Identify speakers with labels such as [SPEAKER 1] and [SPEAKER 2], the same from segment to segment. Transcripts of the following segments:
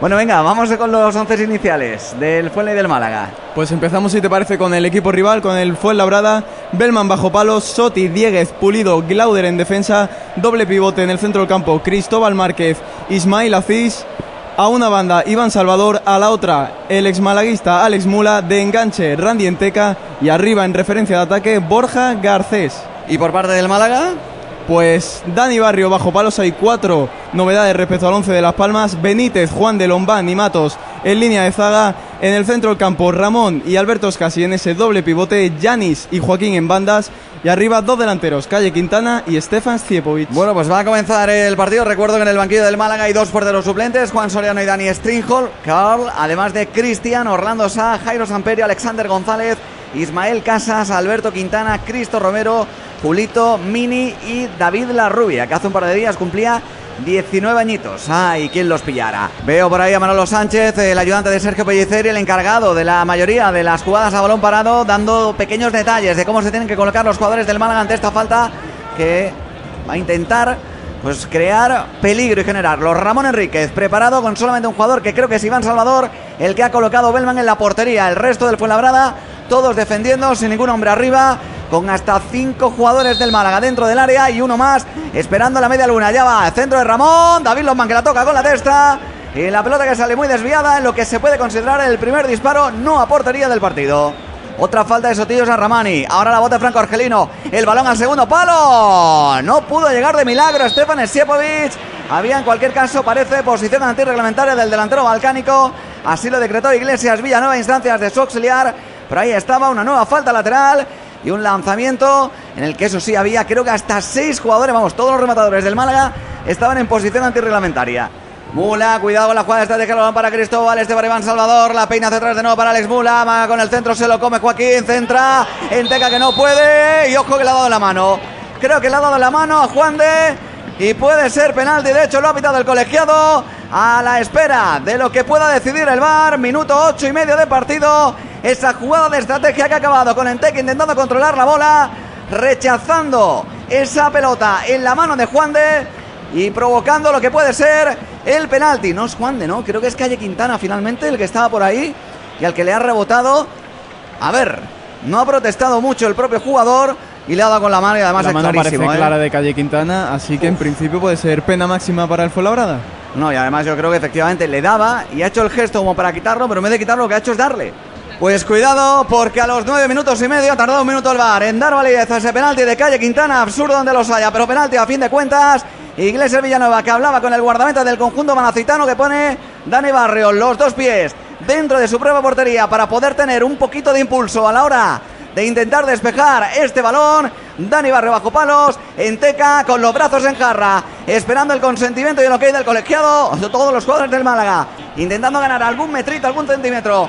[SPEAKER 1] Bueno, venga, vamos con los once iniciales del Fuenla y del Málaga.
[SPEAKER 2] Pues empezamos, si te parece, con el equipo rival, con el Fuenlabrada, Belman bajo palos, Soti, Dieguez, Pulido, Glauder en defensa, doble pivote en el centro del campo, Cristóbal Márquez, Ismail Aziz, a una banda Iván Salvador, a la otra el ex malaguista Alex Mula, de enganche Randy Enteca y arriba en referencia de ataque Borja Garcés.
[SPEAKER 1] ¿Y por parte del Málaga?
[SPEAKER 2] Pues Dani Barrio bajo palos hay cuatro novedades respecto al once de Las Palmas. Benítez, Juan de Lombán y Matos en línea de zaga. En el centro del campo Ramón y Alberto Escasi en ese doble pivote. Yanis y Joaquín en bandas. Y arriba dos delanteros, Calle Quintana y Stefan Stiepovic.
[SPEAKER 1] Bueno, pues va a comenzar el partido. Recuerdo que en el banquillo del Málaga hay dos porteros suplentes, Juan Soriano y Dani Stringhol. Carl, además de Cristian, Orlando Sá, Jairo Samperio, Alexander González, Ismael Casas, Alberto Quintana, Cristo Romero, Julito, Mini y David La Rubia, que hace un par de días cumplía 19 añitos. Ay, ¿quién los pillara? Veo por ahí a Manolo Sánchez, el ayudante de Sergio Pellicer y el encargado de la mayoría de las jugadas a balón parado, dando pequeños detalles de cómo se tienen que colocar los jugadores del Málaga ante esta falta que va a intentar pues crear peligro y generarlo. Ramón Enríquez, preparado con solamente un jugador que creo que es Iván Salvador, el que ha colocado Belman en la portería. El resto del Fuenlabrada, todos defendiendo, sin ningún hombre arriba con hasta cinco jugadores del Málaga dentro del área y uno más esperando la media luna. Ya va, centro de Ramón, David Lomán que la toca con la testa. Y la pelota que sale muy desviada en lo que se puede considerar el primer disparo no a portería del partido. Otra falta de Sotillos a Ramani. Ahora la bota de Franco Argelino. El balón al segundo palo. No pudo llegar de milagro Stefan Siepovic. Había en cualquier caso, parece, posición antirreglamentaria del delantero balcánico. Así lo decretó Iglesias Villanueva, instancias de su auxiliar. Pero ahí estaba una nueva falta lateral y un lanzamiento en el que eso sí había, creo que hasta seis jugadores, vamos, todos los rematadores del Málaga estaban en posición antirreglamentaria. Mula, cuidado con la jugada estratégica, lo van para Cristóbal, este para Iván Salvador, la peina hacia atrás de nuevo para Alex Mula, Maga con el centro, se lo come Joaquín, centra, Enteca que no puede, y ojo que le ha dado la mano. Creo que le ha dado la mano a Juan de, y puede ser penalti, de hecho lo ha pitado el colegiado, a la espera de lo que pueda decidir el VAR, minuto ocho y medio de partido, esa jugada de estrategia que ha acabado con Enteca intentando controlar la bola, rechazando esa pelota en la mano de Juan de y provocando lo que puede ser el penalti. No es Juan de, ¿no? Creo que es Calle Quintana finalmente el que estaba por ahí y al que le ha rebotado. A ver, no ha protestado mucho el propio jugador y le ha dado con la mano y además
[SPEAKER 2] la
[SPEAKER 1] es
[SPEAKER 2] mano parece
[SPEAKER 1] clarísimo, ¿eh?
[SPEAKER 2] clara de Calle Quintana, así que en principio puede ser pena máxima para el Fuenlabrada.
[SPEAKER 1] No, y además yo creo que efectivamente le daba y ha hecho el gesto como para quitarlo, pero en vez de quitarlo lo que ha hecho es darle. Pues cuidado, porque a los nueve minutos y medio ha tardado un minuto el VAR en dar validez a ese penalti de Calle Quintana, absurdo donde los haya, pero penalti a fin de cuentas. Iglesias Villanueva que hablaba con el guardameta del conjunto manacitano que pone Dani Barrio, los dos pies dentro de su propia portería para poder tener un poquito de impulso a la hora de intentar despejar este balón. Dani Barrio bajo palos, Enteca con los brazos en jarra, esperando el consentimiento y el ok del colegiado, de todos los jugadores del Málaga, intentando ganar algún metrito, algún centímetro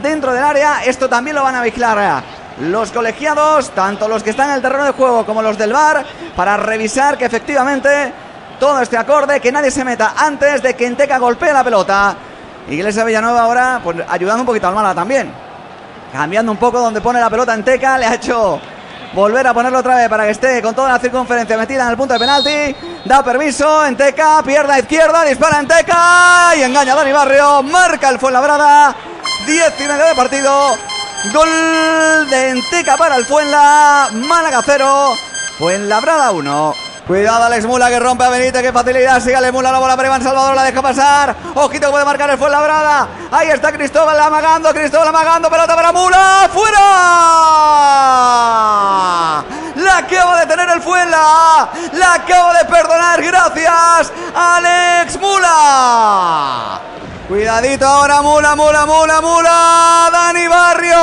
[SPEAKER 1] dentro del área. Esto también lo van a vigilar los colegiados, tanto los que están en el terreno de juego como los del VAR, para revisar que efectivamente todo este acorde, que nadie se meta antes de que Enteca golpee la pelota. Iglesia Villanueva ahora pues, ayudando un poquito al Málaga también. Cambiando un poco donde pone la pelota Enteca, le ha hecho volver a ponerlo otra vez para que esté con toda la circunferencia metida en el punto de penalti. Da permiso, Enteca, pierna izquierda, dispara Enteca y engaña Dani Barrio. Marca el Fuenlabrada. 10 y medio de partido. Gol de Enteca para el Fuenla. Málaga 0. Fuenlabrada 1. Cuidado Alex Mula que rompe a Benítez, qué facilidad, sigue Alex Mula, la bola para Iván Salvador, la deja pasar, ojito puede marcar el Fuenlabrada, ahí está Cristóbal amagando, Cristóbal amagando, pelota para Mula, fuera, la acaba de tener el Fuenla, la acaba de perdonar, gracias Alex Mula. Cuidadito ahora, mula, mula, mula, mula. Dani Barrio.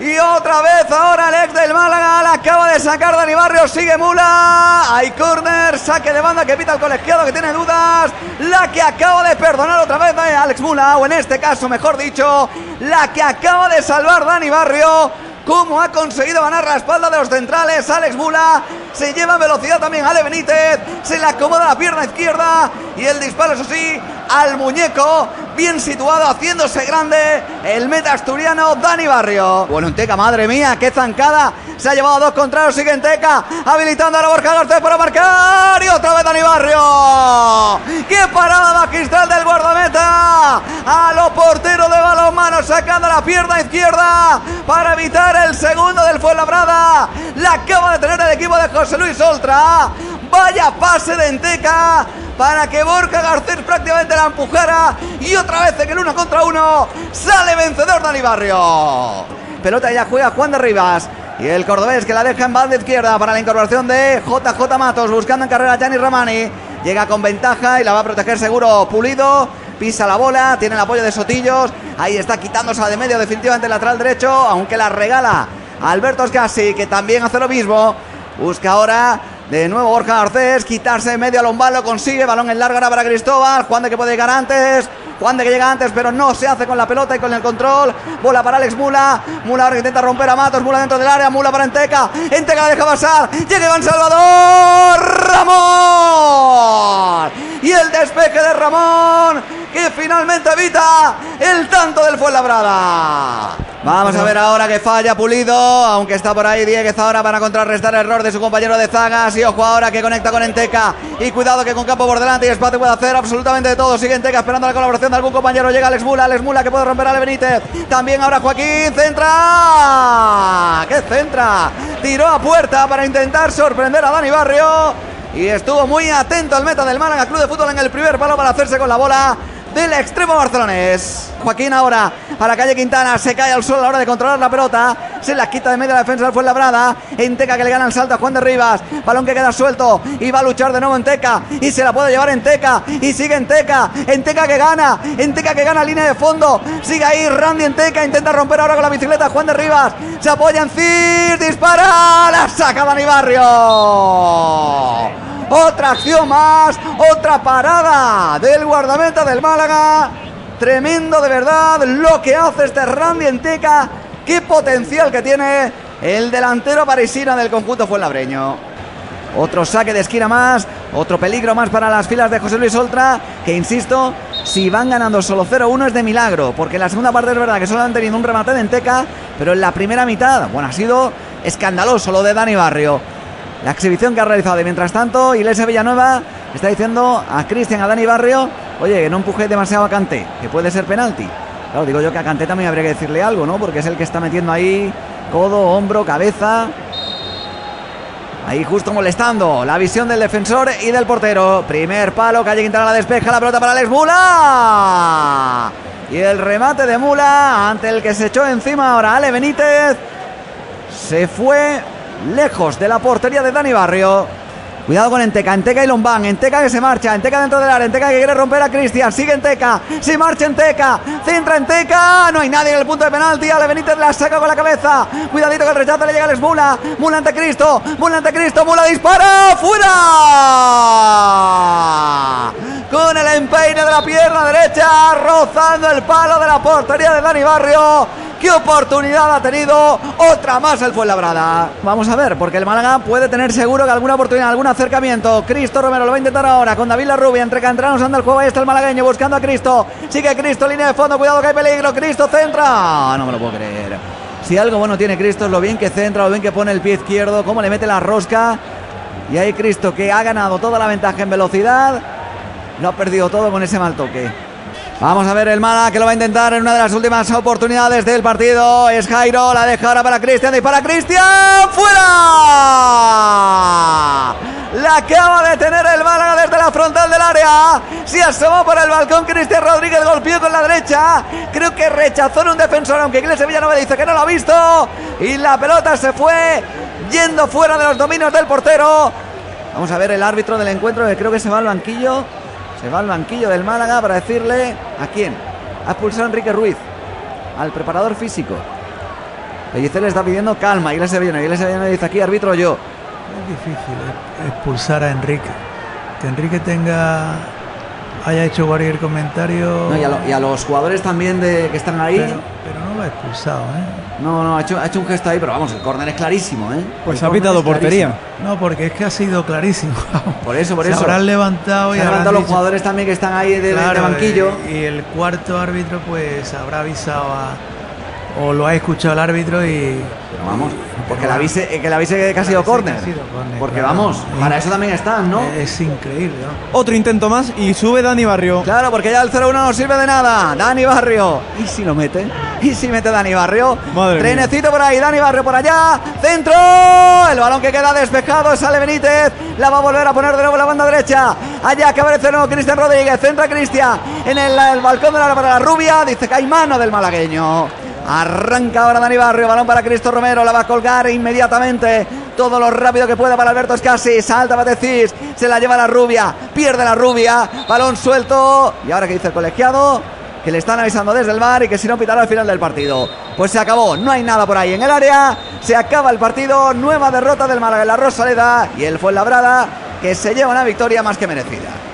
[SPEAKER 1] Y otra vez ahora el ex del Málaga. La acaba de sacar Dani Barrio. Sigue mula. Hay corner. Saque de banda que pita el colegiado que tiene dudas. La que acaba de perdonar otra vez a Alex Mula. O en este caso, mejor dicho, la que acaba de salvar Dani Barrio cómo ha conseguido ganar la espalda de los centrales. Alex Mula se lleva en velocidad también Ale Benítez, se le acomoda la pierna izquierda y el disparo, eso sí, al muñeco, bien situado, haciéndose grande el meta asturiano Dani Barrio. Bueno, Enteca, madre mía, qué zancada. Se ha llevado dos contrarios, sigue Enteca, habilitando a la Borja Garcés para marcar y otra vez Dani Barrio. ¡Qué parada magistral del guardameta! A lo portero de balonmano, sacando la pierna izquierda para evitar el segundo del Fuenlabrada. La acaba de tener el equipo de José Luis Oltra. Vaya pase de Enteca para que Borja Garcés prácticamente la empujara y otra vez en el uno contra uno sale vencedor Dani Barrio. Pelota ya juega Juan de Rivas. Y el cordobés que la deja en banda izquierda para la incorporación de JJ Matos, buscando en carrera a Gianni Ramani. Llega con ventaja y la va a proteger seguro Pulido. Pisa la bola, tiene el apoyo de Sotillos. Ahí está quitándose de medio definitivamente el lateral derecho, aunque la regala Alberto Scassi, que también hace lo mismo. Busca ahora de nuevo Borja Garcés, quitarse medio a Lombalo, consigue balón en larga para Cristóbal. Juan de que puede llegar antes. Juan de que llega antes, pero no se hace con la pelota y con el control. Bola para Alex Mula. Mula ahora intenta romper a Matos. Mula dentro del área. Mula para Enteca. Enteca deja pasar. Llega Iván Salvador. Ramón. Y el despeje de Ramón que finalmente evita el tanto del Fuenlabrada. Vamos a ver ahora que falla Pulido, aunque está por ahí Dieguez ahora para contrarrestar el error de su compañero de zagas. Y ojo ahora que conecta con Enteca. Y cuidado que con campo por delante y espacio puede hacer absolutamente de todo. Sigue Enteca esperando la colaboración de algún compañero. Llega Alex Mula, Alex Mula que puede romper a Ale Benítez. También ahora Joaquín centra. ¿Qué centra? Tiró a puerta para intentar sorprender a Dani Barrio. Y estuvo muy atento al meta del Málaga Club de Fútbol en el primer palo para hacerse con la bola del extremo barcelonés. Joaquín ahora a la calle Quintana, se cae al suelo a la hora de controlar la pelota, se la quita de medio la defensa del Fuenlabrada, Enteca que le gana el salto a Juan de Rivas, balón que queda suelto y va a luchar de nuevo Enteca y se la puede llevar Enteca y sigue Enteca, Enteca que gana, Enteca que gana línea de fondo, sigue ahí Randy Enteca, intenta romper ahora con la bicicleta Juan de Rivas, se apoya en Cir, dispara, la saca Dani Barrio. Otra acción más, otra parada del guardameta del Málaga. Tremendo de verdad lo que hace este Randy Enteca. Qué potencial que tiene el delantero parisino del conjunto fuenlabreño. Otro saque de esquina más, otro peligro más para las filas de José Luis Oltra, que insisto, si van ganando solo 0-1 es de milagro, porque en la segunda parte es verdad que solo han tenido un remate de Enteca, pero en la primera mitad, bueno, ha sido escandaloso lo de Dani Barrio. La exhibición que ha realizado y mientras tanto, Iglesia Villanueva está diciendo a Cristian, a Dani Barrio, oye, que no empuje demasiado a Canté, que puede ser penalti. Claro, digo yo que a Canté también habría que decirle algo, ¿no? Porque es el que está metiendo ahí codo, hombro, cabeza. Ahí justo molestando la visión del defensor y del portero. Primer palo, Calle Quintana la despeja, la pelota para Alex Mula. Y el remate de Mula ante el que se echó encima ahora Ale Benítez. Se fue lejos de la portería de Dani Barrio. Cuidado con Enteca, Enteca y Lombán, Enteca que se marcha, Enteca dentro del área, Enteca que quiere romper a Cristian, sigue Enteca, se marcha Enteca, centra Enteca, no hay nadie en el punto de penalti, Ale Benítez la saca con la cabeza, cuidadito que el rechazo le llega a Les Mula, Mula ante Cristo, Mula ante Cristo, Mula dispara, fuera, con el empeine de la pierna derecha, rozando el palo de la portería de Dani Barrio, qué oportunidad ha tenido, otra más el Fuenlabrada. Vamos a ver, porque el Málaga puede tener seguro que alguna oportunidad, algún acercamiento. Cristo Romero lo va a intentar ahora con David Larrubia, entre canteranos anda el juego, ahí está el malagueño buscando a Cristo. Sigue Cristo, línea de fondo, cuidado que hay peligro, Cristo centra. No me lo puedo creer. Si algo bueno tiene Cristo es lo bien que centra, lo bien que pone el pie izquierdo, cómo le mete la rosca. Y ahí Cristo que ha ganado toda la ventaja en velocidad, lo ha perdido todo con ese mal toque. Vamos a ver el Mala que lo va a intentar en una de las últimas oportunidades del partido. Es Jairo, la deja ahora para Cristian y para Cristian. ¡Fuera! La acaba de tener el Málaga desde la frontal del área. Se asomó por el balcón Cristian Rodríguez, golpeó con la derecha. Creo que rechazó en un defensor, aunque Iglesias Villanova dice que no lo ha visto. Y la pelota se fue yendo fuera de los dominios del portero. Vamos a ver el árbitro del encuentro que creo que se va al banquillo. Se va al banquillo del Málaga para decirle a quién. Ha expulsado a Enrique Ruiz, al preparador físico. Pellicer le está pidiendo calma. Iglesia Villanueva. Iglesia Villanueva dice aquí, árbitro yo.
[SPEAKER 3] Es difícil expulsar a Enrique. Que Enrique tenga haya hecho cualquier comentario.
[SPEAKER 1] No, y, a lo- y a los jugadores también de, que están ahí.
[SPEAKER 3] Pero, pero no lo ha expulsado, ¿eh?
[SPEAKER 1] No, no, ha hecho, ha hecho un gesto ahí, pero vamos, el córner es clarísimo, ¿eh?
[SPEAKER 2] Pues
[SPEAKER 1] El
[SPEAKER 2] ha pitado portería.
[SPEAKER 1] clarísimo.
[SPEAKER 3] No, porque es que ha sido clarísimo.
[SPEAKER 1] Por eso, por
[SPEAKER 3] Se
[SPEAKER 1] eso.
[SPEAKER 3] habrán levantado y
[SPEAKER 1] Se
[SPEAKER 3] habrán
[SPEAKER 1] levantado los jugadores también que están ahí de,
[SPEAKER 3] Claro,
[SPEAKER 1] banquillo.
[SPEAKER 3] Y, y el cuarto árbitro, pues habrá avisado a. O lo ha escuchado el árbitro y,
[SPEAKER 1] vamos, porque la avise, eh, que la avise que ha sido
[SPEAKER 3] avise que
[SPEAKER 1] córner.
[SPEAKER 3] ha sido córner,
[SPEAKER 1] Porque
[SPEAKER 3] claro.
[SPEAKER 1] vamos, para eso también están, ¿no?
[SPEAKER 3] Es increíble, ¿no?
[SPEAKER 2] Otro intento más y sube Dani Barrio.
[SPEAKER 1] Claro, porque ya el 0-1 no sirve de nada. Dani Barrio. ¿Y si lo mete? ¿Y si mete Dani Barrio?
[SPEAKER 2] Madre mía.
[SPEAKER 1] Trenecito por ahí, Dani Barrio por allá. ¡Centro! El balón que queda despejado. Sale Benítez. La va a volver a poner de nuevo en la banda derecha. Allá que aparece no Cristian Rodríguez. Centra Cristian en el, el balcón de la para la rubia. Dice que hay mano del malagueño. Arranca ahora Dani Barrio, balón para Cristo Romero, la va a colgar inmediatamente. Todo lo rápido que pueda para Alberto Escasi. Salta Batecis, se la lleva la rubia, pierde la rubia, balón suelto. Y ahora que dice el colegiado, que le están avisando desde el bar y que si no pitará al final del partido. Pues se acabó, no hay nada por ahí en el área. Se acaba el partido, nueva derrota del Málaga en la Rosaleda y el Fuenlabrada que se lleva una victoria más que merecida.